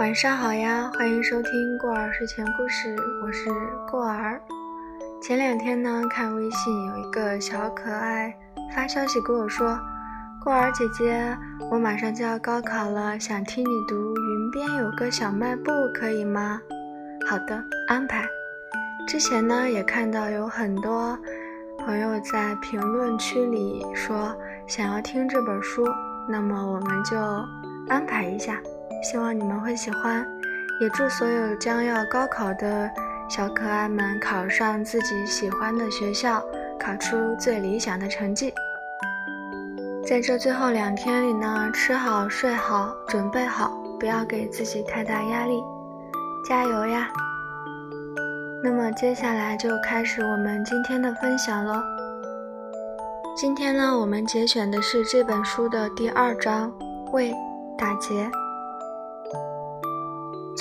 晚上好呀，欢迎收听过儿睡前故事，我是过儿。前两天呢，看微信有一个小可爱发消息跟我说：“过儿姐姐，我马上就要高考了，想听你读《云边有个小卖部》，可以吗？”好的，安排。之前呢，也看到有很多朋友在评论区里说想要听这本书，那么我们就安排一下。希望你们会喜欢，也祝所有将要高考的小可爱们考上自己喜欢的学校，考出最理想的成绩。在这最后两天里呢，吃好睡好，准备好，不要给自己太大压力，加油呀！那么接下来就开始我们今天的分享喽。今天呢，我们节选的是这本书的第二章，为打劫。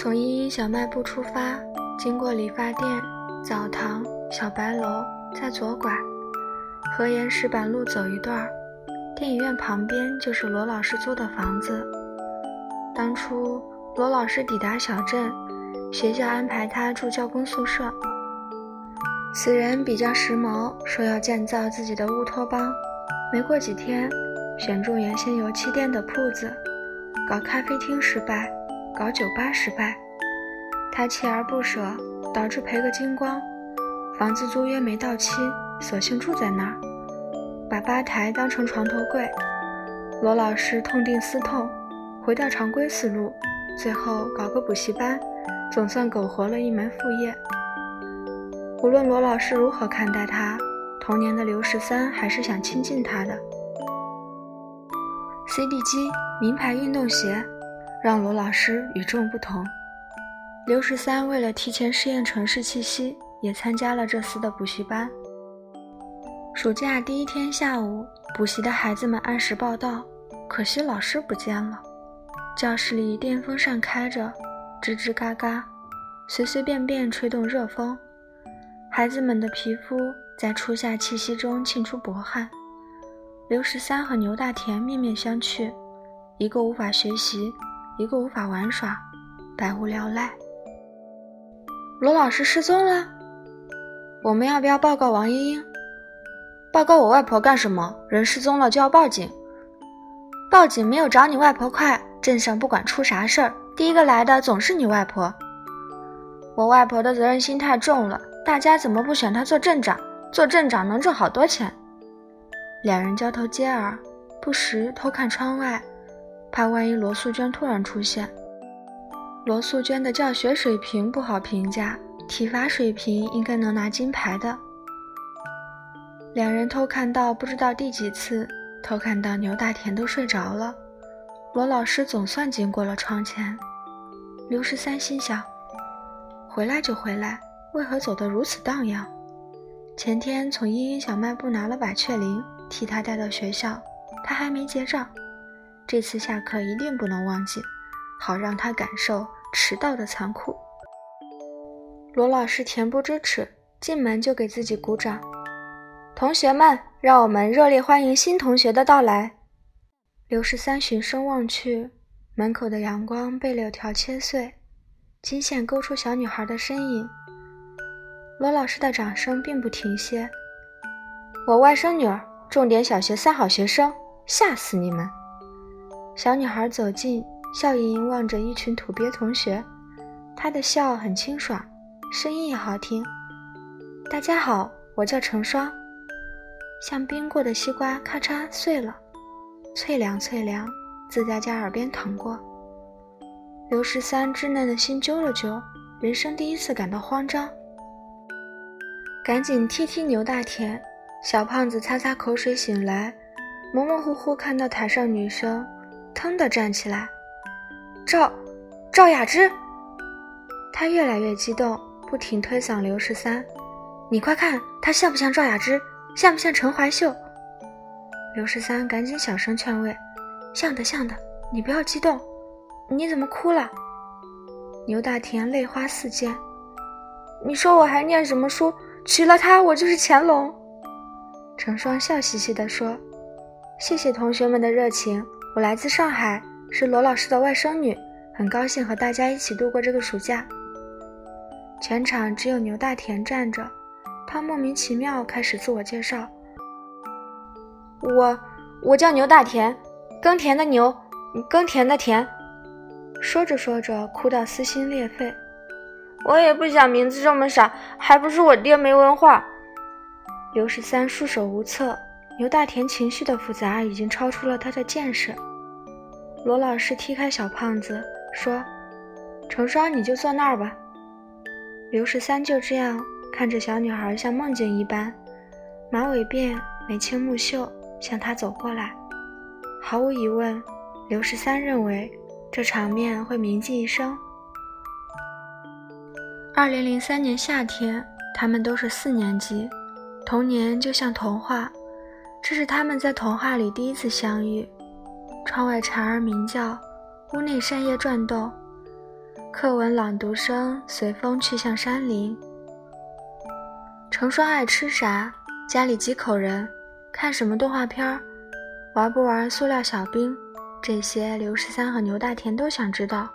从依依小卖部出发，经过理发店、澡堂、小白楼，再左拐，河沿石板路走一段儿，电影院旁边就是罗老师租的房子。当初罗老师抵达小镇，学校安排他住教工宿舍。此人比较时髦，说要建造自己的乌托邦。没过几天，选中原先油漆店的铺子，搞咖啡厅失败。搞酒吧失败，他锲而不舍，导致赔个精光。房子租约没到期，索性住在那儿，把吧台当成床头柜。罗老师痛定思痛，回到常规思路，最后搞个补习班，总算苟活了一门副业。无论罗老师如何看待他，童年的刘十三还是想亲近他的。CD 机，名牌运动鞋。让罗老师与众不同。刘十三为了提前适应城市气息，也参加了这次的补习班。暑假第一天下午，补习的孩子们按时报到，可惜老师不见了。教室里电风扇开着，吱吱嘎嘎，随随便便吹动热风，孩子们的皮肤在初夏气息中沁出薄汗。刘十三和牛大田面面相觑，一个无法学习。一个无法玩耍，百无聊赖。罗老师失踪了，我们要不要报告王英英？报告我外婆干什么？人失踪了就要报警？报警没有找你外婆快。镇上不管出啥事儿，第一个来的总是你外婆。我外婆的责任心太重了，大家怎么不选她做镇长？做镇长能挣好多钱。两人交头接耳，不时偷看窗外。怕万一罗素娟突然出现，罗素娟的教学水平不好评价，体罚水平应该能拿金牌的。两人偷看到不知道第几次，偷看到牛大田都睡着了，罗老师总算经过了窗前。刘十三心想：回来就回来，为何走得如此荡漾？前天从茵茵小卖部拿了百雀羚，替他带到学校，他还没结账。这次下课一定不能忘记，好让他感受迟到的残酷。罗老师恬不知耻，进门就给自己鼓掌。同学们，让我们热烈欢迎新同学的到来。刘十三循声望去，门口的阳光被柳条切碎，金线勾出小女孩的身影。罗老师的掌声并不停歇。我外甥女儿，重点小学三好学生，吓死你们！小女孩走近，笑盈盈望着一群土鳖同学，她的笑很清爽，声音也好听。大家好，我叫成双。像冰过的西瓜咔嚓碎了，脆凉脆凉，自家家耳边淌过。刘十三稚嫩的心揪了揪，人生第一次感到慌张，赶紧踢踢牛大田。小胖子擦擦口水醒来，模模糊糊看到台上女生。腾地站起来，赵赵雅芝，他越来越激动，不停推搡刘十三。你快看，她像不像赵雅芝？像不像陈怀秀？刘十三赶紧小声劝慰：“像的，像的，你不要激动。你怎么哭了？”牛大田泪花四溅。你说我还念什么书？娶了她，我就是乾隆。成双笑嘻嘻地说：“谢谢同学们的热情。”我来自上海，是罗老师的外甥女，很高兴和大家一起度过这个暑假。全场只有牛大田站着，他莫名其妙开始自我介绍：“我我叫牛大田，耕田的牛，耕田的田。”说着说着，哭到撕心裂肺。我也不想名字这么傻，还不是我爹没文化。刘十三束手无策，牛大田情绪的复杂已经超出了他的见识。罗老师踢开小胖子，说：“成双，你就坐那儿吧。”刘十三就这样看着小女孩像梦境一般，马尾辫眉清目秀向他走过来。毫无疑问，刘十三认为这场面会铭记一生。二零零三年夏天，他们都是四年级，童年就像童话，这是他们在童话里第一次相遇。窗外蝉儿鸣叫，屋内扇叶转动，课文朗读声随风去向山林。成双爱吃啥？家里几口人？看什么动画片？玩不玩塑料小兵？这些刘十三和牛大田都想知道。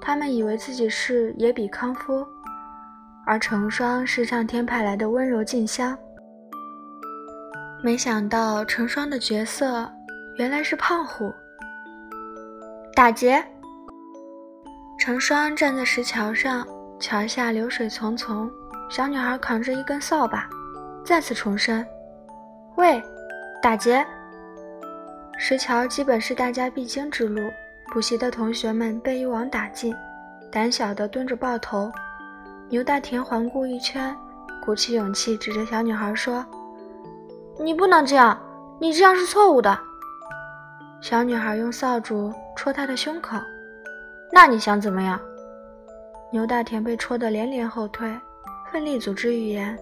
他们以为自己是野比康夫，而成双是上天派来的温柔静香。没想到成双的角色原来是胖虎。打劫！成双站在石桥上，桥下流水淙淙，小女孩扛着一根扫把，再次重申：“喂，打劫！”石桥基本是大家必经之路。补习的同学们被一网打尽，胆小的蹲着抱头。牛大田环顾一圈，鼓起勇气指着小女孩说：“你不能这样，你这样是错误的。”小女孩用扫帚戳他的胸口。“那你想怎么样？”牛大田被戳得连连后退，奋力组织语言：“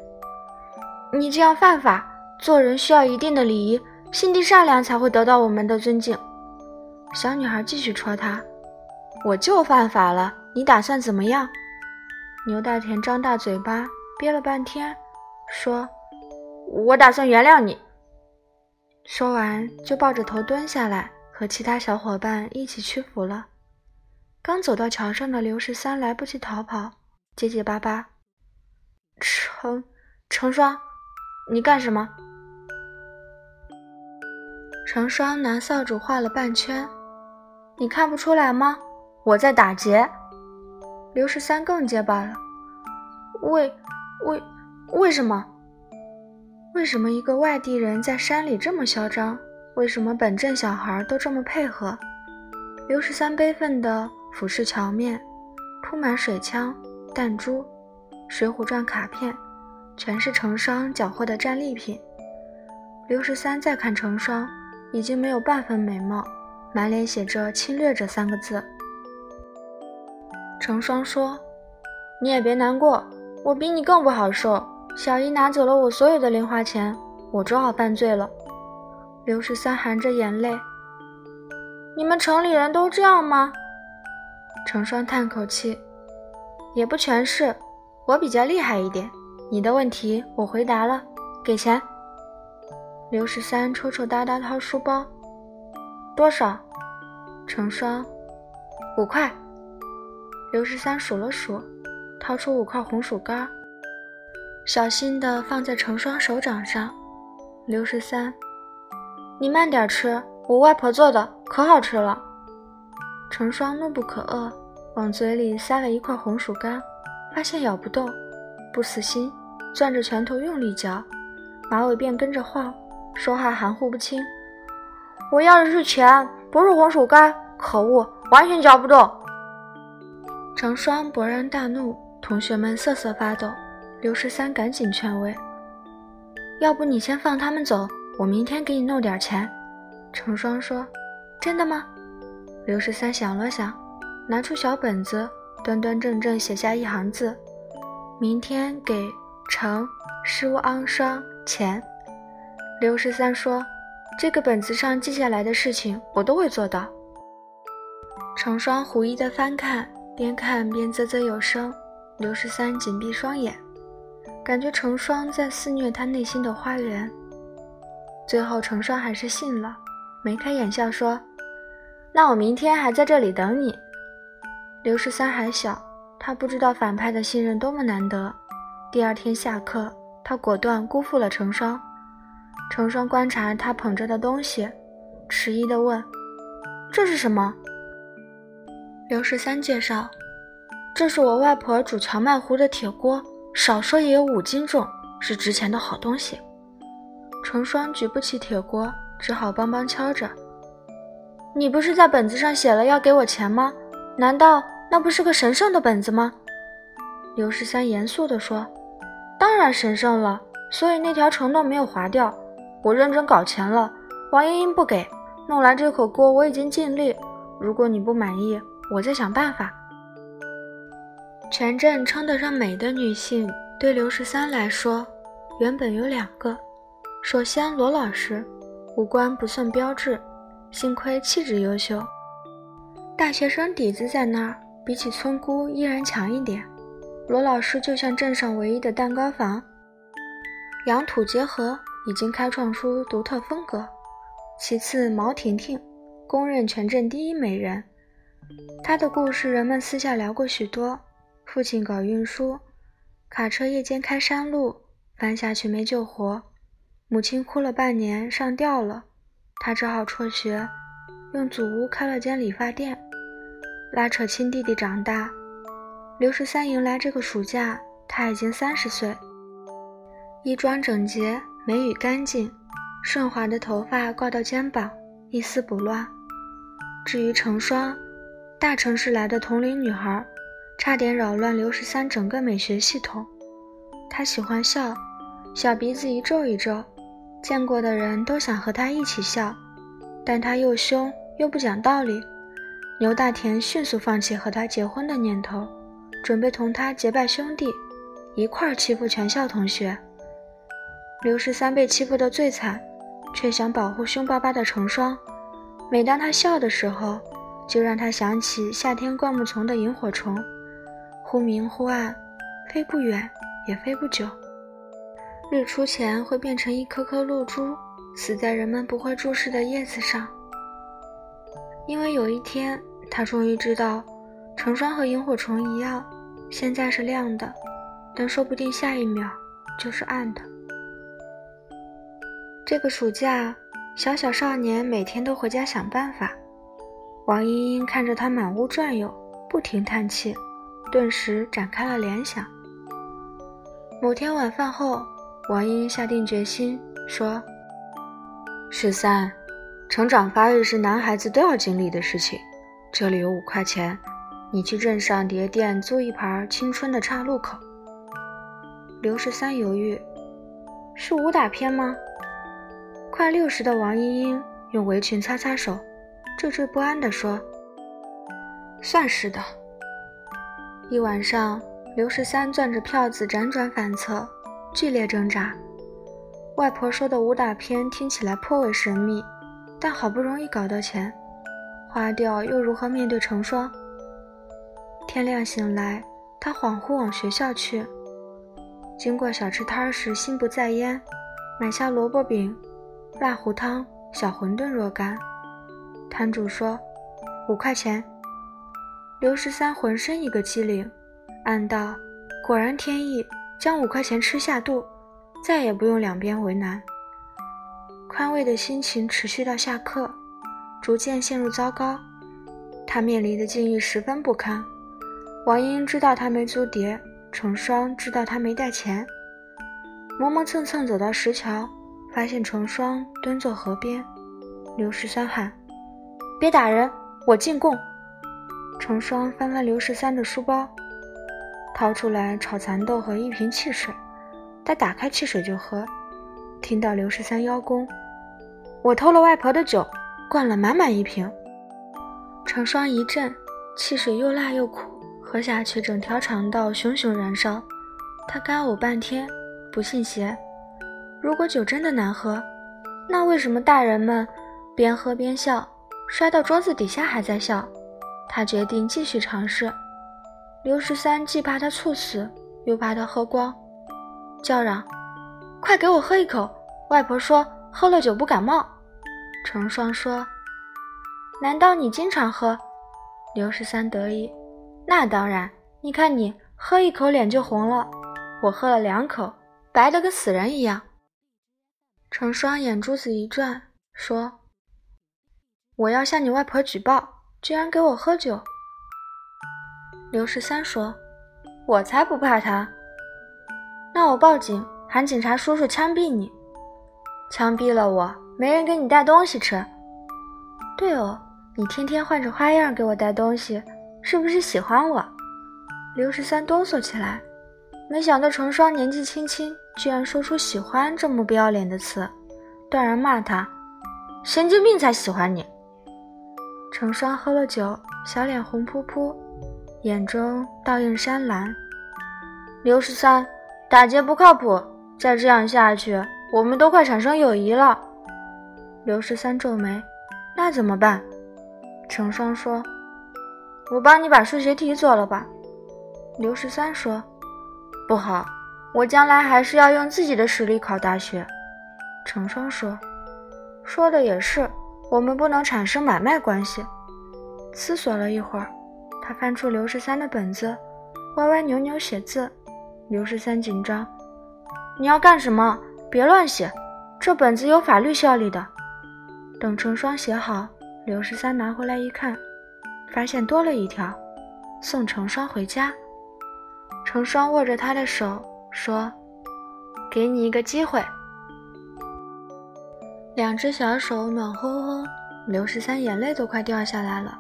你这样犯法，做人需要一定的礼仪，心地善良才会得到我们的尊敬。”小女孩继续戳他：“我就犯法了，你打算怎么样？”牛大田张大嘴巴，憋了半天，说：“我打算原谅你。”说完就抱着头蹲下来，和其他小伙伴一起屈服了。刚走到桥上的刘十三来不及逃跑，结结巴巴：“成成双，你干什么？”成双拿扫帚画了半圈。你看不出来吗？我在打劫。刘十三更结巴了。为为为什么？为什么一个外地人在山里这么嚣张？为什么本镇小孩都这么配合？刘十三悲愤地俯视桥面，铺满水枪、弹珠、《水浒传》卡片，全是成双缴获的战利品。刘十三再看成双，已经没有半分美貌。满脸写着“侵略者”三个字。成双说：“你也别难过，我比你更不好受。小姨拿走了我所有的零花钱，我只好犯罪了。”刘十三含着眼泪：“你们城里人都这样吗？”成双叹口气：“也不全是，我比较厉害一点。你的问题我回答了，给钱。”刘十三抽抽搭搭掏书包：“多少？”成双，五块。刘十三数了数，掏出五块红薯干，小心地放在成双手掌上。刘十三，你慢点吃，我外婆做的可好吃了。成双怒不可遏，往嘴里塞了一块红薯干，发现咬不动，不死心，攥着拳头用力嚼，马尾辫跟着晃，说话含糊不清。我要的是钱。不是红薯干，可恶，完全嚼不动。成双勃然大怒，同学们瑟瑟发抖。刘十三赶紧劝慰：“要不你先放他们走，我明天给你弄点钱。”成双说：“真的吗？”刘十三想了想，拿出小本子，端端正正写下一行字：“明天给成舒昂双钱。”刘十三说。这个本子上记下来的事情，我都会做到。成双狐疑地翻看，边看边啧啧有声。刘十三紧闭双眼，感觉成双在肆虐他内心的花园。最后，成双还是信了，眉开眼笑说：“那我明天还在这里等你。”刘十三还小，他不知道反派的信任多么难得。第二天下课，他果断辜负了成双。成双观察他捧着的东西，迟疑地问：“这是什么？”刘十三介绍：“这是我外婆煮荞麦糊的铁锅，少说也有五斤重，是值钱的好东西。”成双举不起铁锅，只好帮帮敲着。“你不是在本子上写了要给我钱吗？难道？”那不是个神圣的本子吗？刘十三严肃地说：“当然神圣了，所以那条承诺没有划掉。我认真搞钱了，王莹莹不给，弄来这口锅我已经尽力。如果你不满意，我再想办法。”全镇称得上美的女性，对刘十三来说，原本有两个。首先，罗老师，五官不算标致，幸亏气质优秀，大学生底子在那儿。比起村姑依然强一点。罗老师就像镇上唯一的蛋糕房，洋土结合，已经开创出独特风格。其次，毛婷婷，公认全镇第一美人。她的故事人们私下聊过许多。父亲搞运输，卡车夜间开山路，翻下去没救活。母亲哭了半年，上吊了，他只好辍学，用祖屋开了间理发店。拉扯亲弟弟长大，刘十三迎来这个暑假，他已经三十岁，衣装整洁，眉宇干净，顺滑的头发挂到肩膀，一丝不乱。至于成双，大城市来的同龄女孩，差点扰乱刘十三整个美学系统。他喜欢笑，小鼻子一皱一皱，见过的人都想和他一起笑，但他又凶又不讲道理。牛大田迅速放弃和他结婚的念头，准备同他结拜兄弟，一块儿欺负全校同学。刘十三被欺负得最惨，却想保护凶巴巴的成双。每当他笑的时候，就让他想起夏天灌木丛的萤火虫，忽明忽暗，飞不远也飞不久。日出前会变成一颗颗露珠，死在人们不会注视的叶子上。因为有一天，他终于知道，成双和萤火虫一样，现在是亮的，但说不定下一秒就是暗的。这个暑假，小小少年每天都回家想办法。王莺莺看着他满屋转悠，不停叹气，顿时展开了联想。某天晚饭后，王英下定决心说：“十三。”成长发育是男孩子都要经历的事情。这里有五块钱，你去镇上碟店租一盘《青春的岔路口》。刘十三犹豫：“是武打片吗？”快六十的王英英用围裙擦擦手，惴惴不安地说：“算是的。”一晚上，刘十三攥着票子辗转反侧，剧烈挣扎。外婆说的武打片听起来颇为神秘。但好不容易搞到钱，花掉又如何面对成双？天亮醒来，他恍惚往学校去，经过小吃摊时心不在焉，买下萝卜饼、辣糊汤、小馄饨若干。摊主说五块钱。刘十三浑身一个机灵，暗道果然天意，将五块钱吃下肚，再也不用两边为难。宽慰的心情持续到下课，逐渐陷入糟糕。他面临的境遇十分不堪。王英知道他没租碟，成双知道他没带钱，磨磨蹭蹭走到石桥，发现成双蹲坐河边。刘十三喊：“别打人，我进贡。”成双翻翻刘十三的书包，掏出来炒蚕豆和一瓶汽水。他打开汽水就喝，听到刘十三邀功。我偷了外婆的酒，灌了满满一瓶。成双一震，汽水又辣又苦，喝下去整条肠道熊熊燃烧。他干呕半天，不信邪。如果酒真的难喝，那为什么大人们边喝边笑，摔到桌子底下还在笑？他决定继续尝试。刘十三既怕他猝死，又怕他喝光，叫嚷：“快给我喝一口！外婆说喝了酒不感冒。”成双说：“难道你经常喝？”刘十三得意：“那当然，你看你喝一口脸就红了，我喝了两口，白的跟死人一样。成双眼珠子一转，说：“我要向你外婆举报，居然给我喝酒。”刘十三说：“我才不怕他，那我报警，喊警察叔叔枪毙你。枪毙了我，没人给你带东西吃。对哦，你天天换着花样给我带东西，是不是喜欢我？”刘十三哆嗦起来，没想到成双年纪轻轻，居然说出“喜欢”这么不要脸的词，断然骂他：“神经病才喜欢你！”成双喝了酒，小脸红扑扑。眼中倒映山蓝。刘十三，打劫不靠谱，再这样下去，我们都快产生友谊了。刘十三皱眉，那怎么办？成双说：“我帮你把数学题做了吧。”刘十三说：“不好，我将来还是要用自己的实力考大学。”成双说：“说的也是，我们不能产生买卖关系。”思索了一会儿。他翻出刘十三的本子，歪歪扭扭写字。刘十三紧张：“你要干什么？别乱写，这本子有法律效力的。”等成双写好，刘十三拿回来一看，发现多了一条：“送成双回家。”成双握着他的手说：“给你一个机会。”两只小手暖烘烘，刘十三眼泪都快掉下来了。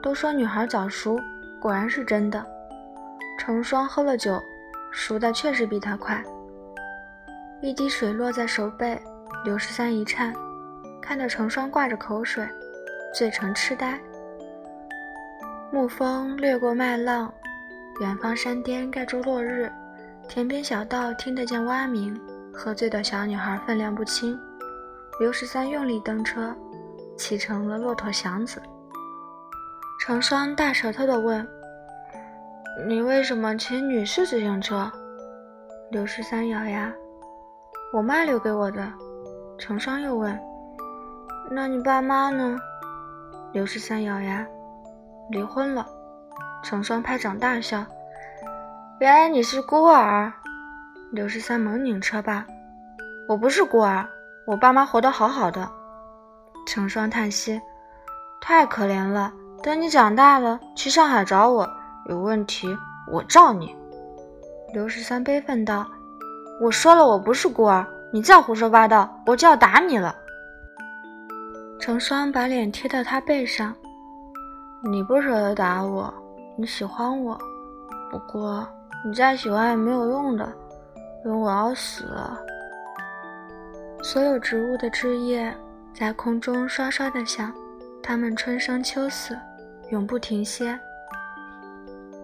都说女孩早熟，果然是真的。成双喝了酒，熟的确实比他快。一滴水落在手背，刘十三一颤，看到成双挂着口水，醉成痴呆。暮风掠过麦浪，远方山巅盖住落日，田边小道听得见蛙鸣。喝醉的小女孩分量不轻，刘十三用力蹬车，骑成了骆驼祥子。成双大舌头地问：“你为什么骑女士自行车？”刘十三咬牙：“我妈留给我的。”成双又问：“那你爸妈呢？”刘十三咬牙：“离婚了。”成双拍掌大笑：“原来你是孤儿！”刘十三猛拧车把：“我不是孤儿，我爸妈活得好好的。”成双叹息：“太可怜了。”等你长大了，去上海找我，有问题我罩你。刘十三悲愤道：“我说了，我不是孤儿，你再胡说八道，我就要打你了。”成双把脸贴到他背上：“你不舍得打我，你喜欢我，不过你再喜欢也没有用的，因为我要死了。”所有植物的枝叶在空中刷刷地响，它们春生秋死。永不停歇。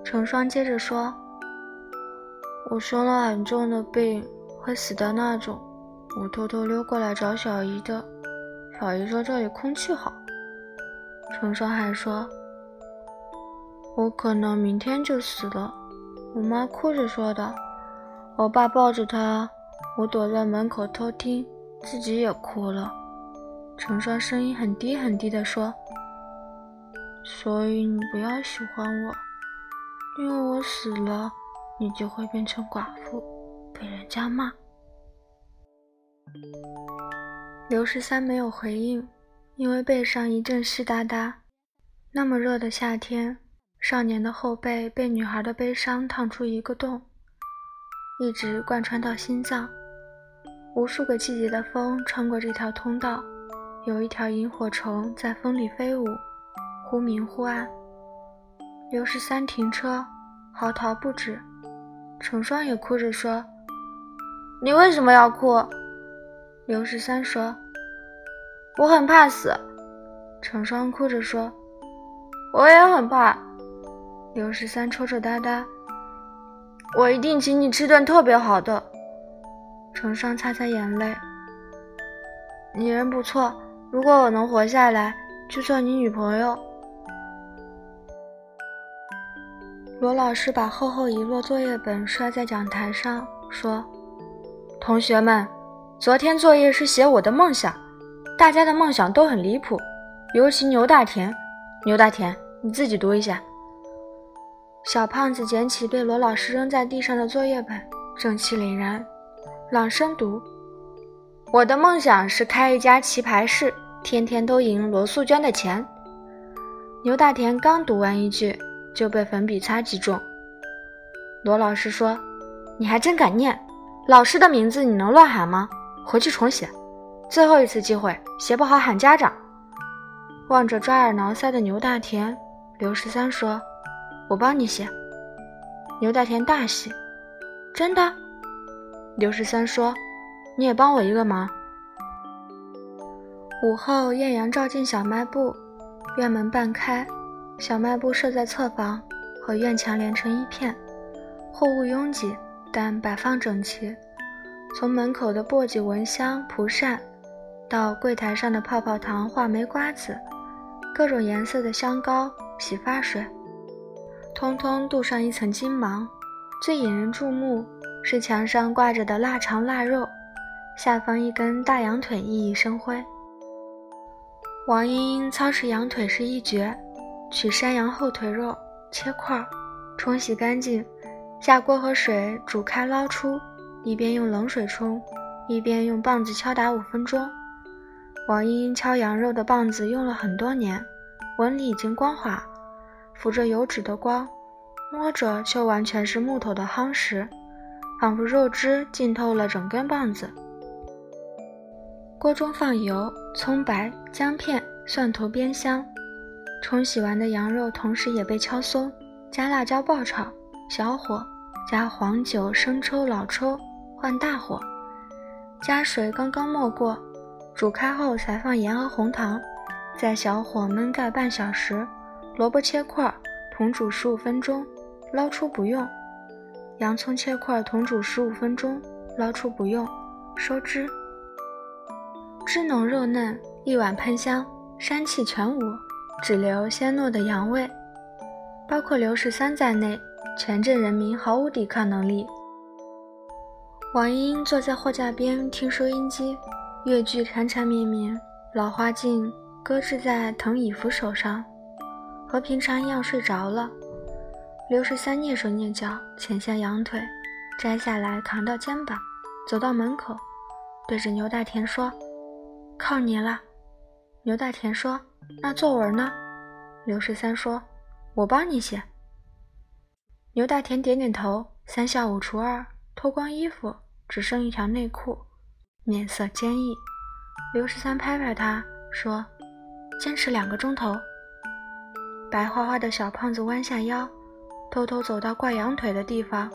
成双接着说：“我生了很重的病，会死的那种。我偷偷溜过来找小姨的。小姨说这里空气好。”成双还说：“我可能明天就死了。”我妈哭着说的。我爸抱着她，我躲在门口偷听，自己也哭了。成双声音很低很低的说。所以你不要喜欢我，因为我死了，你就会变成寡妇，被人家骂。刘十三没有回应，因为背上一阵湿哒哒。那么热的夏天，少年的后背被女孩的悲伤烫出一个洞，一直贯穿到心脏。无数个季节的风穿过这条通道，有一条萤火虫在风里飞舞。忽明忽暗，刘十三停车，嚎啕不止。成双也哭着说：“你为什么要哭？”刘十三说：“我很怕死。”成双哭着说：“我也很怕。”刘十三抽抽搭搭：“我一定请你吃顿特别好的。”成双擦擦眼泪：“你人不错，如果我能活下来，就做你女朋友。”罗老师把厚厚一摞作业本摔在讲台上，说：“同学们，昨天作业是写我的梦想，大家的梦想都很离谱，尤其牛大田。牛大田，你自己读一下。小胖子捡起被罗老师扔在地上的作业本，正气凛然，朗声读：“我的梦想是开一家棋牌室，天天都赢罗素娟的钱。”牛大田刚读完一句，就被粉笔擦击中。罗老师说：“你还真敢念，老师的名字你能乱喊吗？回去重写，最后一次机会，写不好喊家长。”望着抓耳挠腮的牛大田，刘十三说。我帮你写。牛大田大喜，真的？刘十三说：“你也帮我一个忙。”午后，艳阳照进小卖部，院门半开，小卖部设在侧房，和院墙连成一片，货物拥挤，但摆放整齐。从门口的簸箕、蚊香、蒲扇，到柜台上的泡泡糖、话梅、瓜子，各种颜色的香膏、洗发水。通通镀上一层金芒，最引人注目是墙上挂着的腊肠腊肉，下方一根大羊腿熠熠生辉。王英英操持羊腿是一绝，取山羊后腿肉切块，冲洗干净，下锅和水煮开捞出，一边用冷水冲，一边用棒子敲打五分钟。王英英敲羊肉的棒子用了很多年，纹理已经光滑。浮着油脂的光，摸着就完全是木头的夯实，仿佛肉汁浸透了整根棒子。锅中放油、葱白、姜片、蒜头煸香，冲洗完的羊肉同时也被敲松，加辣椒爆炒，小火加黄酒、生抽、老抽，换大火，加水刚刚没过，煮开后才放盐和红糖，在小火焖盖半小时。萝卜切块，同煮十五分钟，捞出不用；洋葱切块，同煮十五分钟，捞出不用，收汁。汁浓肉嫩，一碗喷香，膻气全无，只留鲜糯的羊味。包括刘十三在内，全镇人民毫无抵抗能力。王英坐在货架边听收音机，乐句缠缠绵绵，老花镜搁置在藤椅扶手上。和平常一样睡着了。刘十三蹑手蹑脚潜下羊腿，摘下来扛到肩膀，走到门口，对着牛大田说：“靠你了。”牛大田说：“那作文呢？”刘十三说：“我帮你写。”牛大田点点头，三下五除二脱光衣服，只剩一条内裤，面色坚毅。刘十三拍拍他说：“坚持两个钟头。”白花花的小胖子弯下腰，偷偷走到挂羊腿的地方，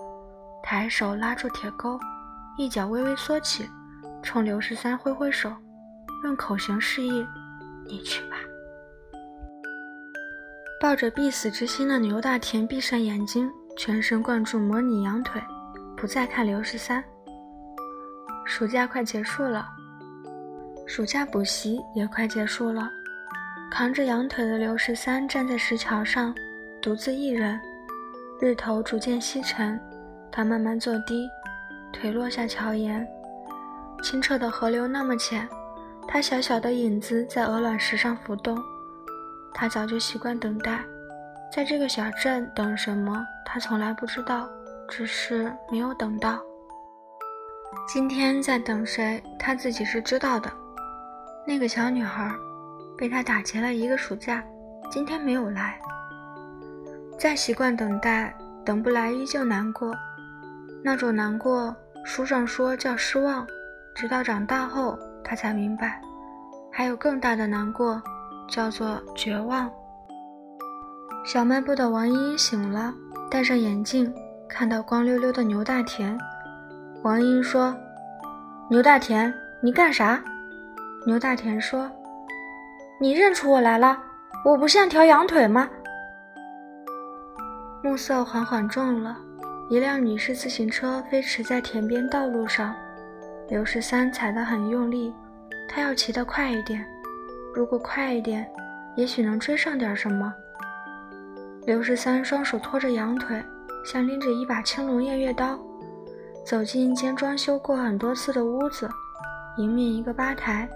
抬手拉住铁钩，一脚微微缩起，冲刘十三挥挥手，用口型示意：“你去吧。”抱着必死之心的牛大田闭上眼睛，全神贯注模拟羊腿，不再看刘十三。暑假快结束了，暑假补习也快结束了。扛着羊腿的刘十三站在石桥上，独自一人。日头逐渐西沉，他慢慢坐低，腿落下桥沿。清澈的河流那么浅，他小小的影子在鹅卵石上浮动。他早就习惯等待，在这个小镇等什么，他从来不知道，只是没有等到。今天在等谁，他自己是知道的。那个小女孩。被他打劫了一个暑假，今天没有来。再习惯等待，等不来依旧难过。那种难过，书上说叫失望，直到长大后他才明白，还有更大的难过，叫做绝望。小卖部的王依依醒了，戴上眼镜，看到光溜溜的牛大田。王依依说：“牛大田，你干啥？”牛大田说。你认出我来了？我不像条羊腿吗？暮色缓缓重了，一辆女士自行车飞驰在田边道路上。刘十三踩得很用力，他要骑得快一点。如果快一点，也许能追上点什么。刘十三双手托着羊腿，像拎着一把青龙偃月刀，走进一间装修过很多次的屋子，迎面一个吧台。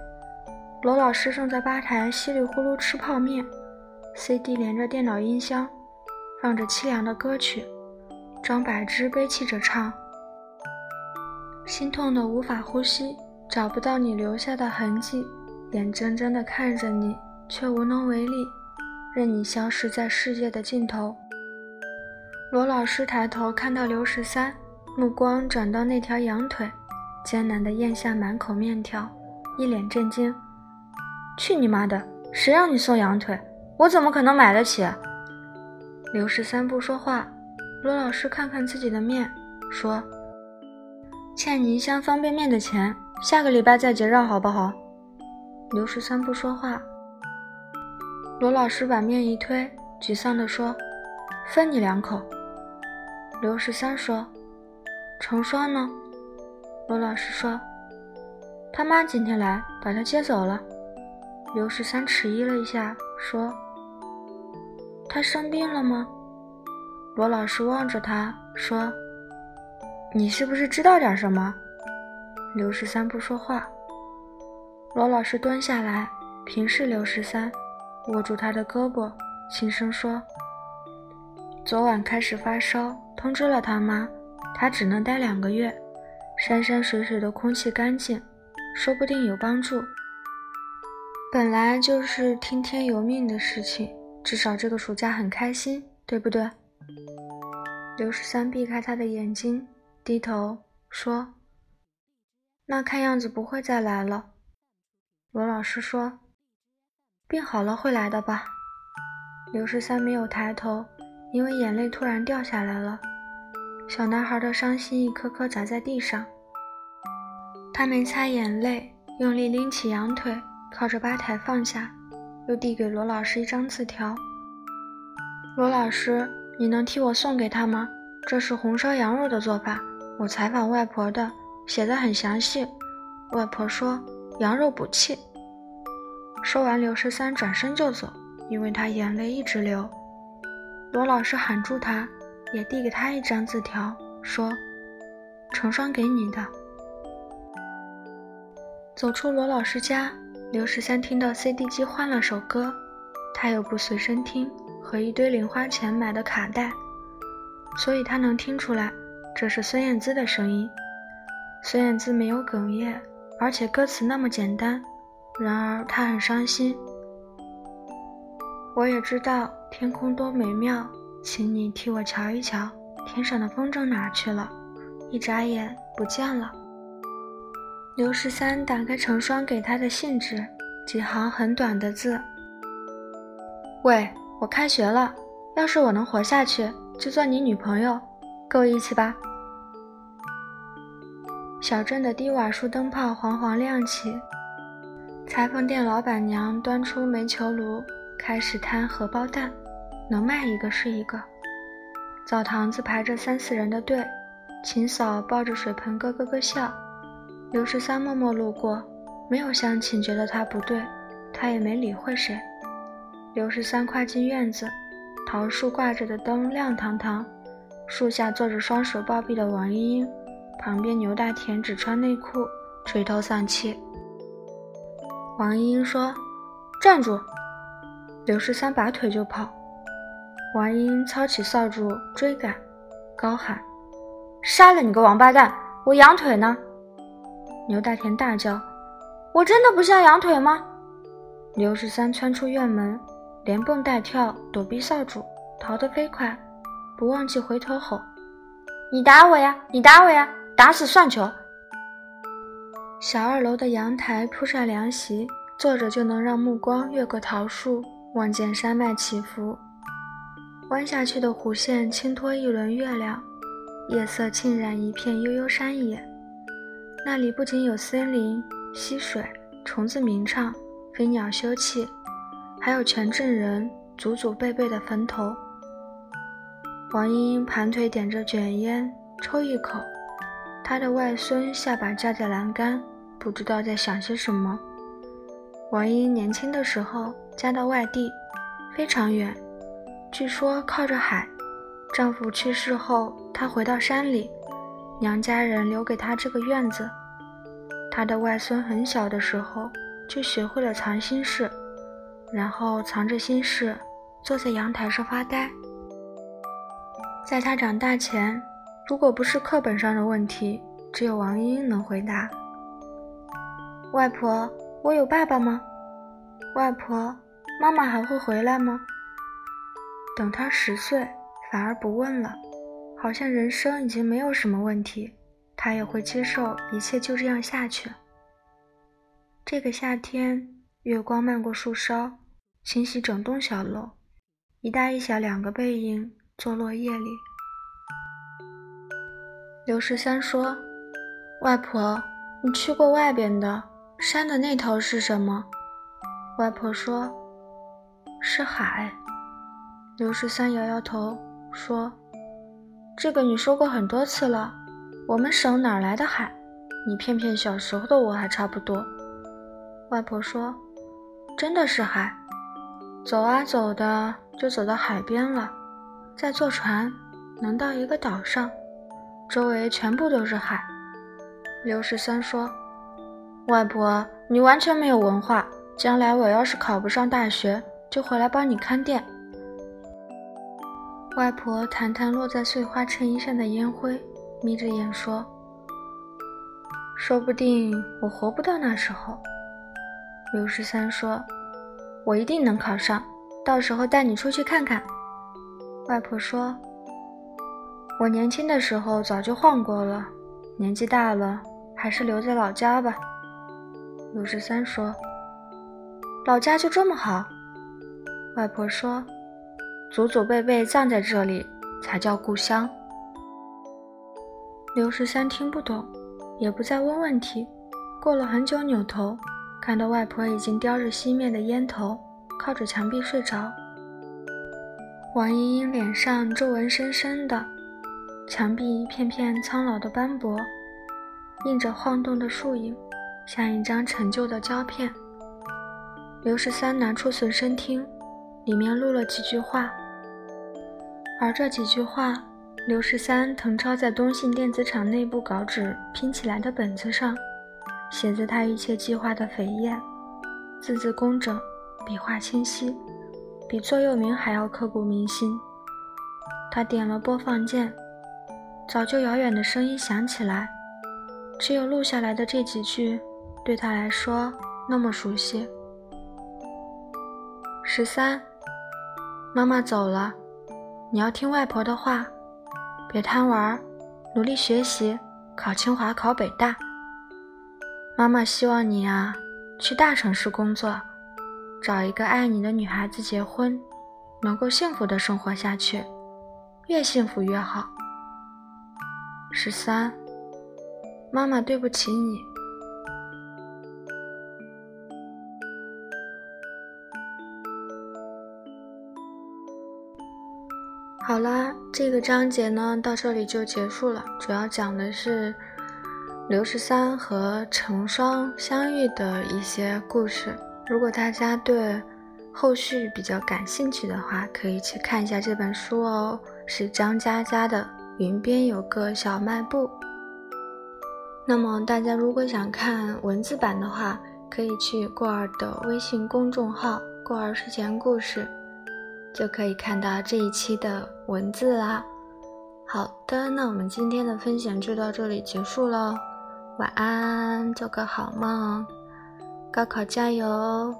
罗老师正在吧台稀里呼噜吃泡面，CD 连着电脑音箱，放着凄凉的歌曲，张柏芝悲泣着唱：“心痛的无法呼吸，找不到你留下的痕迹，眼睁睁地看着你，却无能为力，任你消失在世界的尽头。”罗老师抬头看到刘十三，目光转到那条羊腿，艰难地咽下满口面条，一脸震惊：“去你妈的！谁让你送羊腿？我怎么可能买得起？”刘十三不说话，罗老师看看自己的面，说：“欠你一箱方便面的钱，下个礼拜再结账好不好？”刘十三不说话，罗老师把面一推，沮丧地说：“分你两口。”刘十三说：“成双呢？”罗老师说：“他妈今天来把他接走了。”刘十三迟疑了一下，说：“他生病了吗？”罗老师望着他说：“你是不是知道点什么？”刘十三不说话。罗老师蹲下来，平视刘十三，握住他的胳膊，轻声说：“昨晚开始发烧。”通知了他妈，他只能待两个月。山山水水的空气干净，说不定有帮助。本来就是听天由命的事情，至少这个暑假很开心，对不对？刘十三避开他的眼睛，低头说：“那看样子不会再来了。”罗老师说：“病好了会来的吧？”刘十三没有抬头。因为眼泪突然掉下来了，小男孩的伤心一颗颗砸在地上。他没擦眼泪，用力拎起羊腿，靠着吧台放下，又递给罗老师一张字条：“罗老师，你能替我送给他吗？这是红烧羊肉的做法，我采访外婆的，写的很详细。外婆说羊肉补气。”说完，刘十三转身就走，因为他眼泪一直流。罗老师喊住他，也递给他一张字条，说：“成双给你的。”走出罗老师家，刘十三听到 CD 机换了首歌，他有部随身听和一堆零花钱买的卡带，所以他能听出来这是孙燕姿的声音。孙燕姿没有哽咽，而且歌词那么简单，然而他很伤心。我也知道天空多美妙，请你替我瞧一瞧，天上的风筝哪去了？一眨眼不见了。刘十三打开成双给他的信纸，几行很短的字：“喂，我开学了，要是我能活下去，就做你女朋友，够义气吧。”小镇的低瓦数灯泡黄黄亮起，裁缝店老板娘端出煤球炉。开始摊荷包蛋，能卖一个是一个。澡堂子排着三四人的队，秦嫂抱着水盆咯咯咯笑。刘十三默默路过，没有乡亲觉得他不对，他也没理会谁。刘十三跨进院子，桃树挂着的灯亮堂堂，树下坐着双手抱臂的王莺莺，旁边牛大田只穿内裤，垂头丧气。王莺莺说：“站住！”刘十三拔腿就跑，王英操起扫帚追赶，高喊：“杀了你个王八蛋！我羊腿呢？”牛大田大叫：“我真的不像羊腿吗？”刘十三窜出院门，连蹦带跳躲避扫帚，逃得飞快，不忘记回头吼：“你打我呀！你打我呀！打死算球！”小二楼的阳台铺上凉席，坐着就能让目光越过桃树。望见山脉起伏，弯下去的弧线轻托一轮月亮，夜色浸染一片悠悠山野。那里不仅有森林、溪水、虫子鸣唱、飞鸟休憩，还有全镇人祖祖辈辈的坟头。王英英盘腿点着卷烟，抽一口。她的外孙下巴架在栏杆，不知道在想些什么。王英年轻的时候。嫁到外地，非常远，据说靠着海。丈夫去世后，她回到山里，娘家人留给他这个院子。他的外孙很小的时候就学会了藏心事，然后藏着心事，坐在阳台上发呆。在他长大前，如果不是课本上的问题，只有王英英能回答。外婆，我有爸爸吗？外婆，妈妈还会回来吗？等他十岁，反而不问了，好像人生已经没有什么问题，他也会接受一切就这样下去。这个夏天，月光漫过树梢，清洗整栋小楼，一大一小两个背影坐落叶里。刘十三说：“外婆，你去过外边的山的那头是什么？”外婆说：“是海。”刘十三摇摇头说：“这个你说过很多次了。我们省哪来的海？你骗骗小时候的我还差不多。”外婆说：“真的是海。走啊走的，就走到海边了。再坐船，能到一个岛上。”周围全部都是海，刘十三说：“外婆，你完全没有文化。将来我要是考不上大学，就回来帮你看店。”外婆弹弹落在碎花衬衣上的烟灰，眯着眼说：“说不定我活不到那时候。”刘十三说：“我一定能考上，到时候带你出去看看。”外婆说。我年轻的时候早就晃过了，年纪大了还是留在老家吧。刘十三说：“老家就这么好？”外婆说：“祖祖辈辈葬在这里，才叫故乡。”刘十三听不懂，也不再问问题。过了很久，扭头看到外婆已经叼着熄灭的烟头，靠着墙壁睡着。王莹莹脸上皱纹深深的。墙壁一片片苍老的斑驳，映着晃动的树影，像一张陈旧的胶片。刘十三拿出随身听，里面录了几句话。而这几句话，刘十三誊抄在东信电子厂内部稿纸拼起来的本子上，写着他一切计划的扉页，字字工整，笔画清晰，比座右铭还要刻骨铭心。他点了播放键。早就遥远的声音响起来，只有录下来的这几句，对他来说那么熟悉。十三，妈妈走了，你要听外婆的话，别贪玩，努力学习，考清华，考北大。妈妈希望你啊，去大城市工作，找一个爱你的女孩子结婚，能够幸福的生活下去，越幸福越好。十三，妈妈对不起你。好啦，这个章节呢到这里就结束了，主要讲的是刘十三和成双相遇的一些故事。如果大家对后续比较感兴趣的话，可以去看一下这本书哦，是张嘉佳的。云边有个小卖部。那么大家如果想看文字版的话，可以去过儿的微信公众号“过儿睡前故事”，就可以看到这一期的文字啦。好的，那我们今天的分享就到这里结束喽，晚安，做个好梦，高考加油！